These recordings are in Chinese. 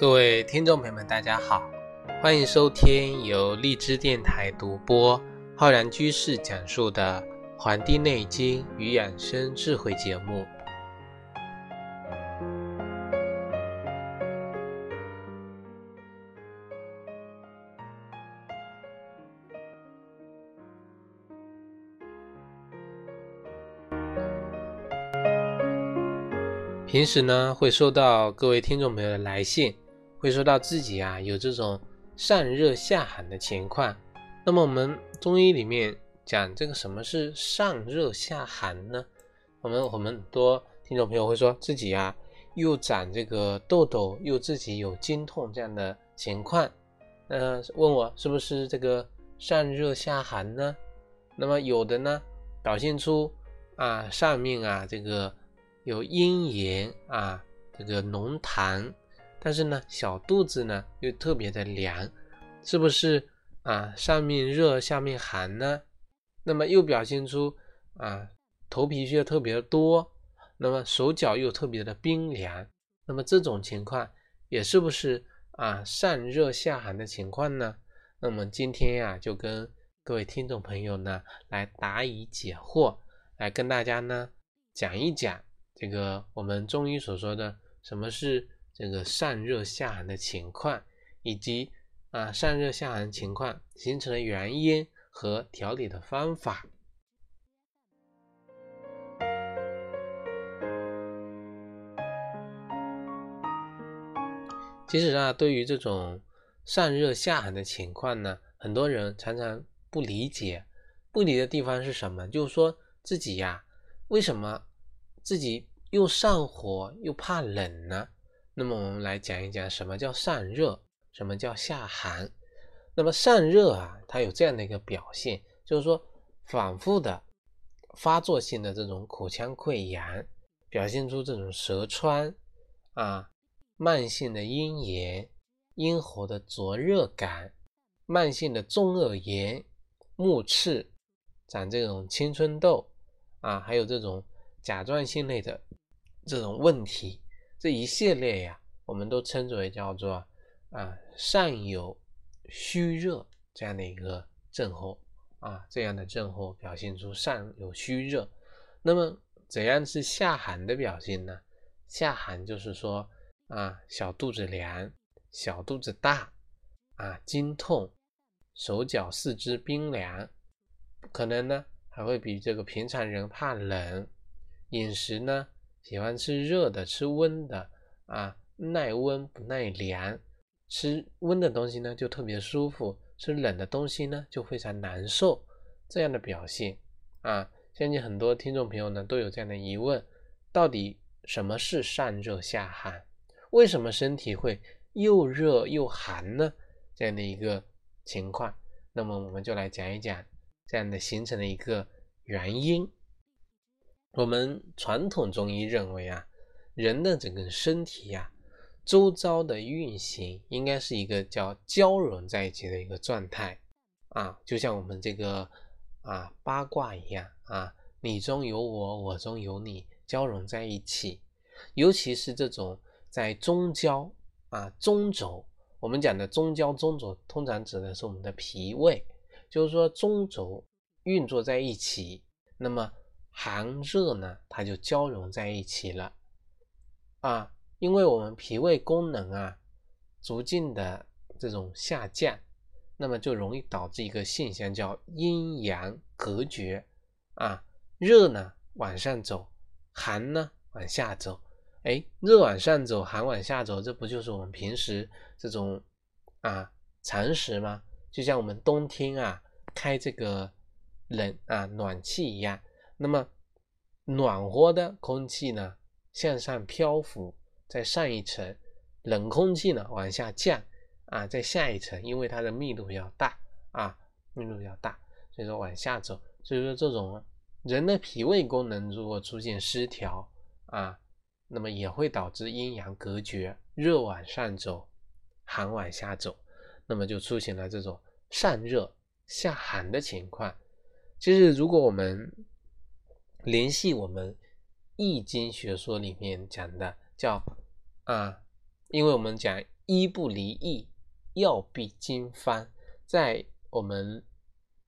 各位听众朋友们，大家好，欢迎收听由荔枝电台独播、浩然居士讲述的《黄帝内经与养生智慧》节目。平时呢，会收到各位听众朋友的来信，会说到自己啊有这种上热下寒的情况。那么我们中医里面讲这个什么是上热下寒呢？我们我们很多听众朋友会说自己啊又长这个痘痘，又自己有经痛这样的情况，呃，问我是不是这个上热下寒呢？那么有的呢表现出啊上面啊这个。有阴炎啊，这个浓痰，但是呢，小肚子呢又特别的凉，是不是啊？上面热，下面寒呢？那么又表现出啊，头皮屑特别多，那么手脚又特别的冰凉，那么这种情况也是不是啊上热下寒的情况呢？那么今天呀，就跟各位听众朋友呢来答疑解惑，来跟大家呢讲一讲。这个我们中医所说的什么是这个上热下寒的情况，以及啊上热下寒情况形成的原因和调理的方法。其实啊，对于这种上热下寒的情况呢，很多人常常不理解，不理的地方是什么？就是说自己呀，为什么自己？又上火又怕冷呢，那么我们来讲一讲什么叫上热，什么叫下寒。那么上热啊，它有这样的一个表现，就是说反复的发作性的这种口腔溃疡，表现出这种舌穿啊，慢性的咽炎，咽喉的灼热感，慢性的中耳炎，目赤，长这种青春痘啊，还有这种甲状腺类的。这种问题，这一系列呀，我们都称之为叫做啊上有虚热这样的一个症候啊，这样的症候表现出上有虚热。那么怎样是下寒的表现呢？下寒就是说啊小肚子凉，小肚子大啊经痛，手脚四肢冰凉，可能呢还会比这个平常人怕冷，饮食呢。喜欢吃热的，吃温的啊，耐温不耐凉。吃温的东西呢，就特别舒服；吃冷的东西呢，就非常难受。这样的表现啊，相信很多听众朋友呢都有这样的疑问：到底什么是上热下寒？为什么身体会又热又寒呢？这样的一个情况，那么我们就来讲一讲这样的形成的一个原因。我们传统中医认为啊，人的整个身体呀，周遭的运行应该是一个叫交融在一起的一个状态啊，就像我们这个啊八卦一样啊，你中有我，我中有你，交融在一起。尤其是这种在中焦啊中轴，我们讲的中焦中轴，通常指的是我们的脾胃，就是说中轴运作在一起，那么。寒热呢，它就交融在一起了啊，因为我们脾胃功能啊逐渐的这种下降，那么就容易导致一个现象叫阴阳隔绝啊，热呢往上走，寒呢往下走，哎，热往上走，寒往下走，这不就是我们平时这种啊常识吗？就像我们冬天啊开这个冷啊暖气一样。那么暖和的空气呢向上漂浮，在上一层，冷空气呢往下降啊，在下一层，因为它的密度比较大啊，密度比较大，所以说往下走。所以说这种人的脾胃功能如果出现失调啊，那么也会导致阴阳隔绝，热往上走，寒往下走，那么就出现了这种上热下寒的情况。其实如果我们联系我们易经学说里面讲的叫啊，因为我们讲医不离易，药必经方。在我们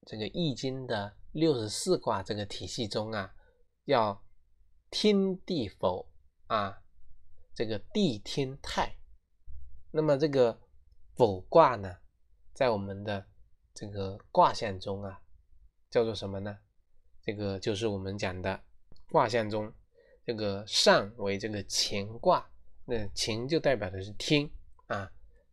这个易经的六十四卦这个体系中啊，要天地否啊，这个地天泰。那么这个否卦呢，在我们的这个卦象中啊，叫做什么呢？这个就是我们讲的卦象中，这个上为这个乾卦，那乾就代表的是天啊，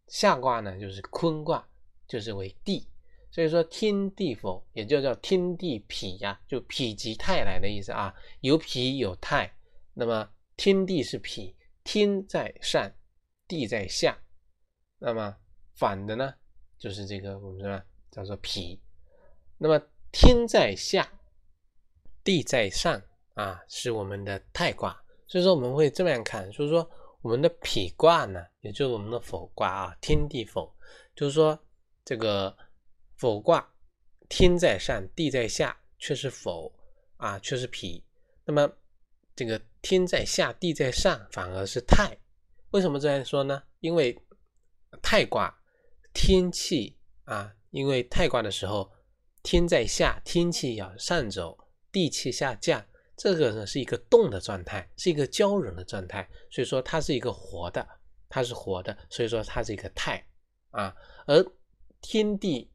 下卦呢就是坤卦，就是为地，所以说天地否，也就叫天地否呀，就否极泰来的意思啊，有否有泰，那么天地是否，天在上，地在下，那么反的呢，就是这个我们说叫做否，那么天在下。地在上啊，是我们的太卦，所以说我们会这么样看，就是说我们的否卦呢，也就是我们的否卦啊，天地否，就是说这个否卦，天在上，地在下，却是否啊，却是否。那么这个天在下，地在上，反而是太。为什么这样说呢？因为太卦天气啊，因为太卦的时候，天在下，天气要上走。地气下降，这个呢是一个动的状态，是一个交融的状态，所以说它是一个活的，它是活的，所以说它是一个态啊。而天地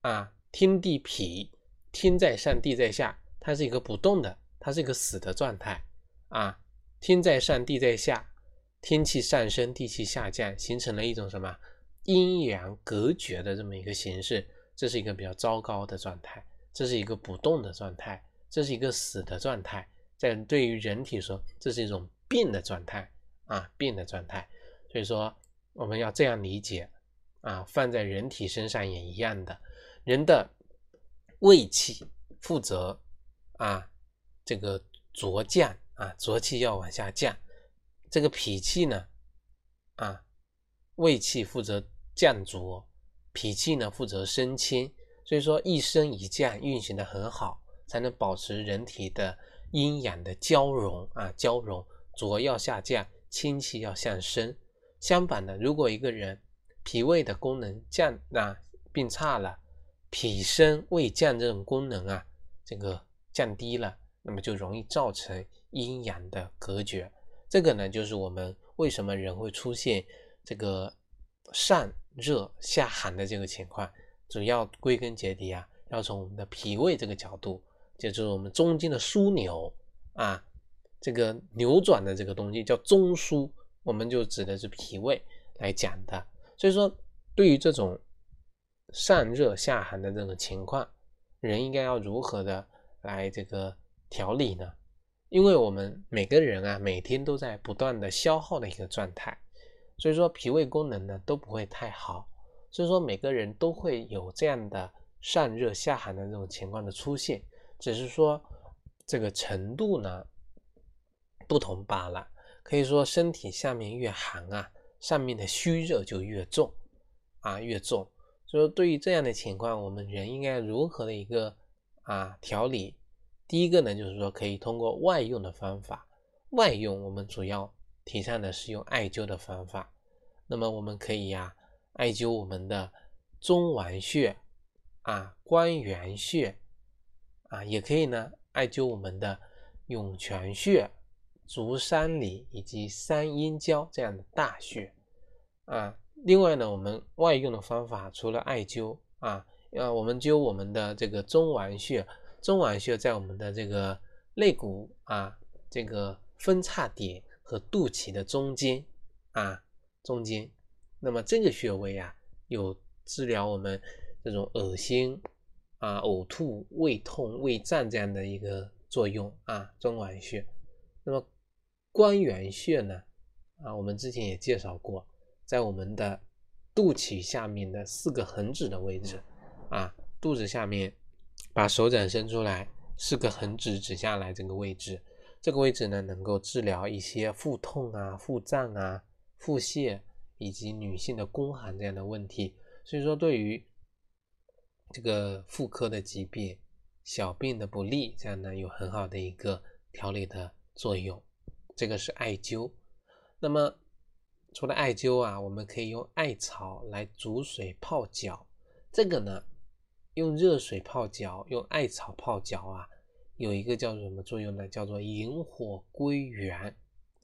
啊，天地痞，天在上，地在下，它是一个不动的，它是一个死的状态啊。天在上，地在下，天气上升，地气下降，形成了一种什么阴阳隔绝的这么一个形式，这是一个比较糟糕的状态，这是一个不动的状态。这是一个死的状态，在对于人体说，这是一种病的状态啊，病的状态。所以说，我们要这样理解啊，放在人体身上也一样的。人的胃气负责啊，这个浊降啊，浊气要往下降。这个脾气呢，啊，胃气负责降浊，脾气呢负责升清。所以说，一升一降运行的很好。才能保持人体的阴阳的交融啊，交融浊要下降，清气要上升。相反的，如果一个人脾胃的功能降啊变差了，脾升胃降这种功能啊，这个降低了，那么就容易造成阴阳的隔绝。这个呢，就是我们为什么人会出现这个上热下寒的这个情况，主要归根结底啊，要从我们的脾胃这个角度。就是我们中间的枢纽啊，这个扭转的这个东西叫中枢，我们就指的是脾胃来讲的。所以说，对于这种上热下寒的这种情况，人应该要如何的来这个调理呢？因为我们每个人啊，每天都在不断的消耗的一个状态，所以说脾胃功能呢都不会太好。所以说，每个人都会有这样的上热下寒的这种情况的出现。只是说这个程度呢不同罢了。可以说身体下面越寒啊，上面的虚热就越重啊，越重。所以对于这样的情况，我们人应该如何的一个啊调理？第一个呢，就是说可以通过外用的方法。外用我们主要提倡的是用艾灸的方法。那么我们可以呀艾灸我们的中脘穴啊、关元穴。啊，也可以呢，艾灸我们的涌泉穴、足三里以及三阴交这样的大穴啊。另外呢，我们外用的方法除了艾灸啊，呃，我们灸我们的这个中脘穴，中脘穴在我们的这个肋骨啊，这个分叉点和肚脐的中间啊，中间。那么这个穴位啊，有治疗我们这种恶心。啊，呕吐、胃痛、胃胀这样的一个作用啊，中脘穴。那么关元穴呢？啊，我们之前也介绍过，在我们的肚脐下面的四个横指的位置啊，肚子下面，把手掌伸出来，四个横指指下来这个位置，这个位置呢，能够治疗一些腹痛啊、腹胀啊、腹泻以及女性的宫寒这样的问题。所以说，对于这个妇科的疾病、小病的不利，这样呢有很好的一个调理的作用。这个是艾灸。那么除了艾灸啊，我们可以用艾草来煮水泡脚。这个呢，用热水泡脚，用艾草泡脚啊，有一个叫做什么作用呢？叫做引火归元，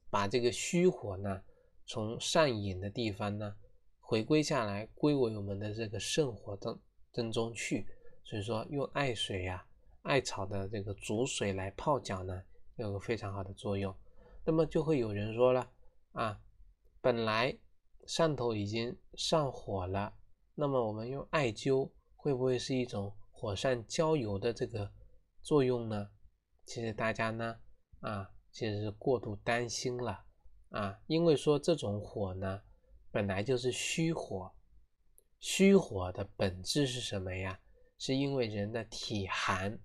把这个虚火呢，从上引的地方呢，回归下来，归为我们的这个肾火当当中去。所以说，用艾水呀、艾草的这个煮水来泡脚呢，有个非常好的作用。那么就会有人说了啊。本来上头已经上火了，那么我们用艾灸会不会是一种火上浇油的这个作用呢？其实大家呢啊，其实是过度担心了啊，因为说这种火呢本来就是虚火，虚火的本质是什么呀？是因为人的体寒，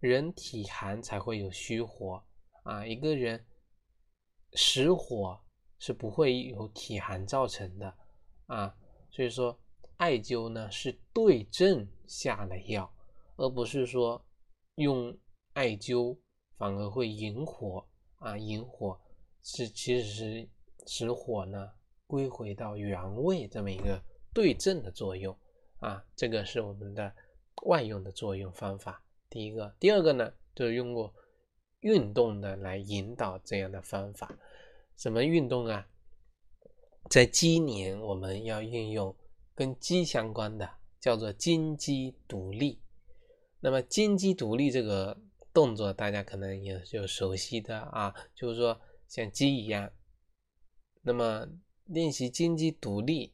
人体寒才会有虚火啊，一个人实火。是不会有体寒造成的啊，所以说艾灸呢是对症下了药，而不是说用艾灸反而会引火啊，引火是其实是使火呢归回到原位这么一个对症的作用啊，这个是我们的外用的作用方法。第一个，第二个呢就是用过运动的来引导这样的方法。什么运动啊？在鸡年我们要运用跟鸡相关的，叫做金鸡独立。那么金鸡独立这个动作，大家可能也就熟悉的啊，就是说像鸡一样。那么练习金鸡独立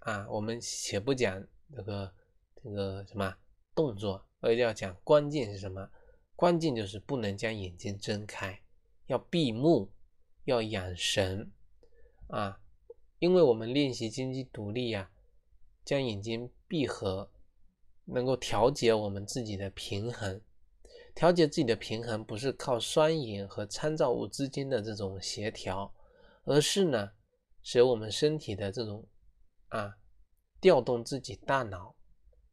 啊，我们且不讲这个这个什么动作，而要讲关键是什么？关键就是不能将眼睛睁开，要闭目。要养神啊，因为我们练习经济独立呀，将眼睛闭合，能够调节我们自己的平衡。调节自己的平衡不是靠双眼和参照物之间的这种协调，而是呢，使我们身体的这种啊，调动自己大脑、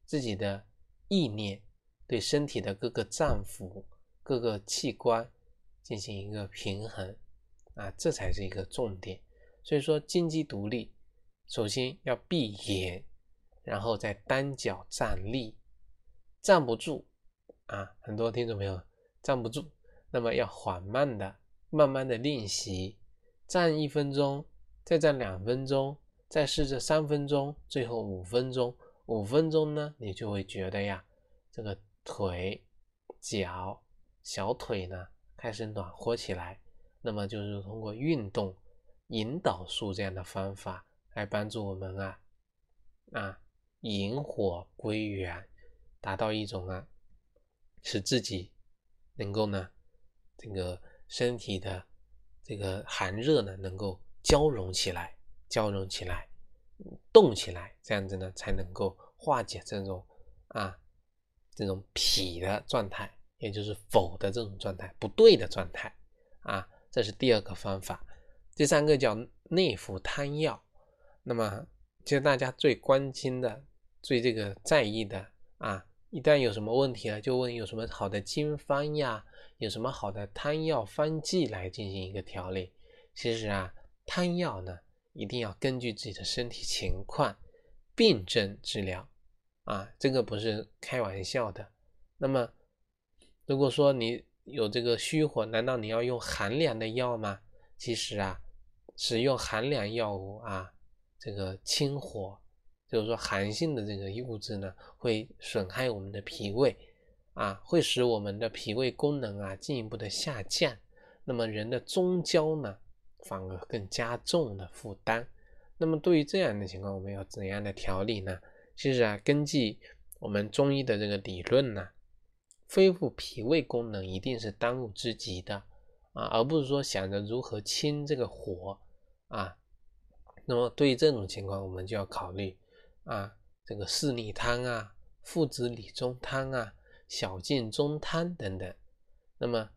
自己的意念，对身体的各个脏腑、各个器官进行一个平衡。啊，这才是一个重点。所以说，金鸡独立，首先要闭眼，然后再单脚站立，站不住啊，很多听众朋友站不住，那么要缓慢的、慢慢的练习，站一分钟，再站两分钟，再试着三分钟，最后五分钟。五分钟呢，你就会觉得呀，这个腿、脚、小腿呢开始暖和起来。那么就是通过运动引导术这样的方法来帮助我们啊啊引火归元，达到一种啊使自己能够呢这个身体的这个寒热呢能够交融起来，交融起来，动起来，这样子呢才能够化解这种啊这种脾的状态，也就是否的这种状态，不对的状态啊。这是第二个方法，第三个叫内服汤药。那么，其实大家最关心的、最这个在意的啊，一旦有什么问题了，就问有什么好的经方呀，有什么好的汤药方剂来进行一个调理。其实啊，汤药呢，一定要根据自己的身体情况、病症治疗啊，这个不是开玩笑的。那么，如果说你，有这个虚火，难道你要用寒凉的药吗？其实啊，使用寒凉药物啊，这个清火，就是说寒性的这个物质呢，会损害我们的脾胃啊，会使我们的脾胃功能啊进一步的下降。那么人的中焦呢，反而更加重的负担。那么对于这样的情况，我们要怎样的调理呢？其实啊，根据我们中医的这个理论呢。恢复脾胃功能一定是当务之急的啊，而不是说想着如何清这个火啊。那么对于这种情况，我们就要考虑啊，这个四逆汤啊、附子理中汤啊、小建中汤等等。那么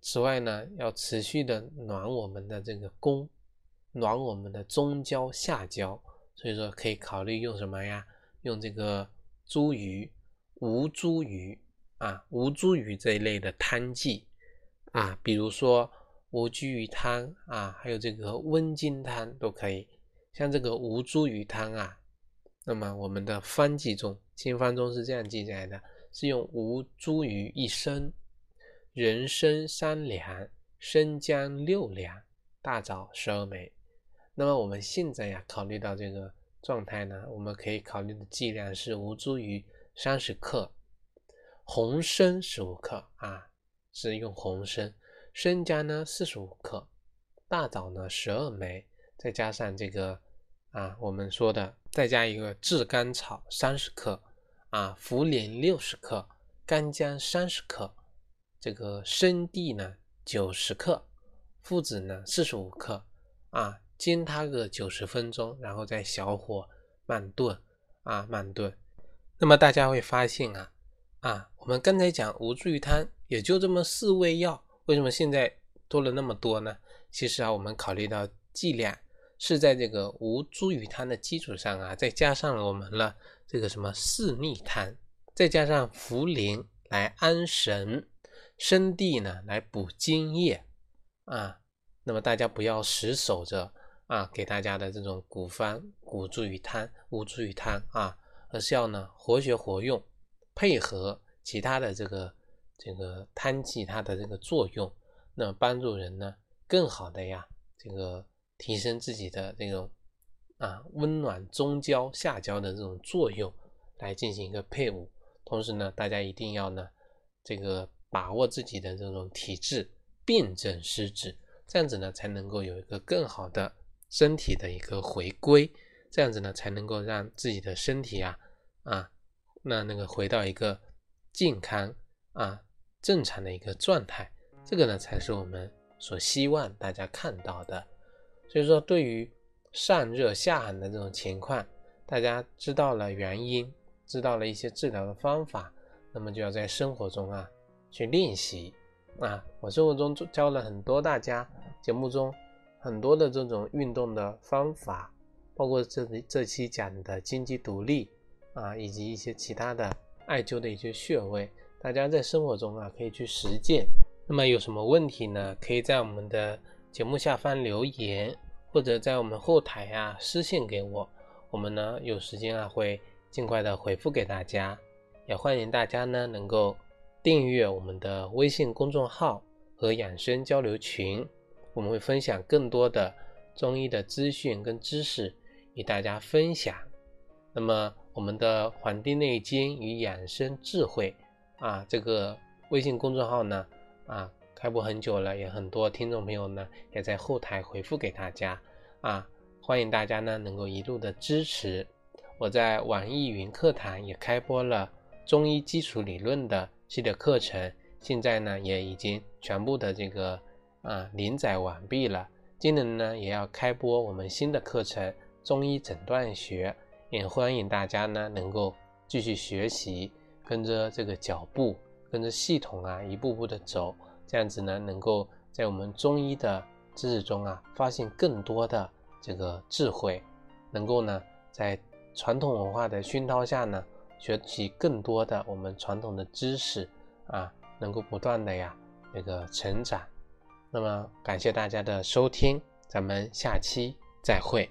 此外呢，要持续的暖我们的这个宫，暖我们的中焦下焦。所以说可以考虑用什么呀？用这个茱萸、吴茱萸。啊，吴茱萸这一类的汤剂啊，比如说吴茱萸汤啊，还有这个温经汤都可以。像这个吴茱萸汤啊，那么我们的方剂中，经方中是这样记载的：是用吴茱萸一升，人参三两，生姜六两，大枣十二枚。那么我们现在呀，考虑到这个状态呢，我们可以考虑的剂量是吴茱萸三十克，红参十五克啊，是用红参。生姜呢四十五克，大枣呢十二枚，再加上这个啊我们说的，再加一个炙甘草三十克，啊茯苓六十克，干姜三十克，这个生地呢九十克，附子呢四十五克，啊煎它个九十分钟，然后再小火慢炖，啊慢炖。那么大家会发现啊啊，我们刚才讲无茱萸汤也就这么四味药。为什么现在多了那么多呢？其实啊，我们考虑到剂量是在这个无茱萸汤的基础上啊，再加上了我们了这个什么四逆汤，再加上茯苓来安神，生地呢来补津液啊。那么大家不要死守着啊，给大家的这种古方古茱萸汤、无茱萸汤啊，而是要呢活学活用，配合其他的这个。这个汤剂它的这个作用，那么帮助人呢更好的呀，这个提升自己的这种啊温暖中焦下焦的这种作用，来进行一个配伍。同时呢，大家一定要呢这个把握自己的这种体质，辨证施治，这样子呢才能够有一个更好的身体的一个回归，这样子呢才能够让自己的身体啊啊那那个回到一个健康啊。正常的一个状态，这个呢才是我们所希望大家看到的。所以说，对于上热下寒的这种情况，大家知道了原因，知道了一些治疗的方法，那么就要在生活中啊去练习啊。我生活中教了很多大家节目中很多的这种运动的方法，包括这这期讲的经济独立啊，以及一些其他的艾灸的一些穴位。大家在生活中啊，可以去实践。那么有什么问题呢？可以在我们的节目下方留言，或者在我们后台啊私信给我。我们呢有时间啊会尽快的回复给大家。也欢迎大家呢能够订阅我们的微信公众号和养生交流群，我们会分享更多的中医的资讯跟知识与大家分享。那么我们的《黄帝内经与养生智慧》。啊，这个微信公众号呢，啊，开播很久了，也很多听众朋友呢，也在后台回复给大家，啊，欢迎大家呢能够一路的支持。我在网易云课堂也开播了中医基础理论的系列课程，现在呢也已经全部的这个啊连载完毕了。今年呢也要开播我们新的课程中医诊断学，也欢迎大家呢能够继续学习。跟着这个脚步，跟着系统啊，一步步的走，这样子呢，能够在我们中医的知识中啊，发现更多的这个智慧，能够呢，在传统文化的熏陶下呢，学习更多的我们传统的知识啊，能够不断的呀，那个成长。那么，感谢大家的收听，咱们下期再会。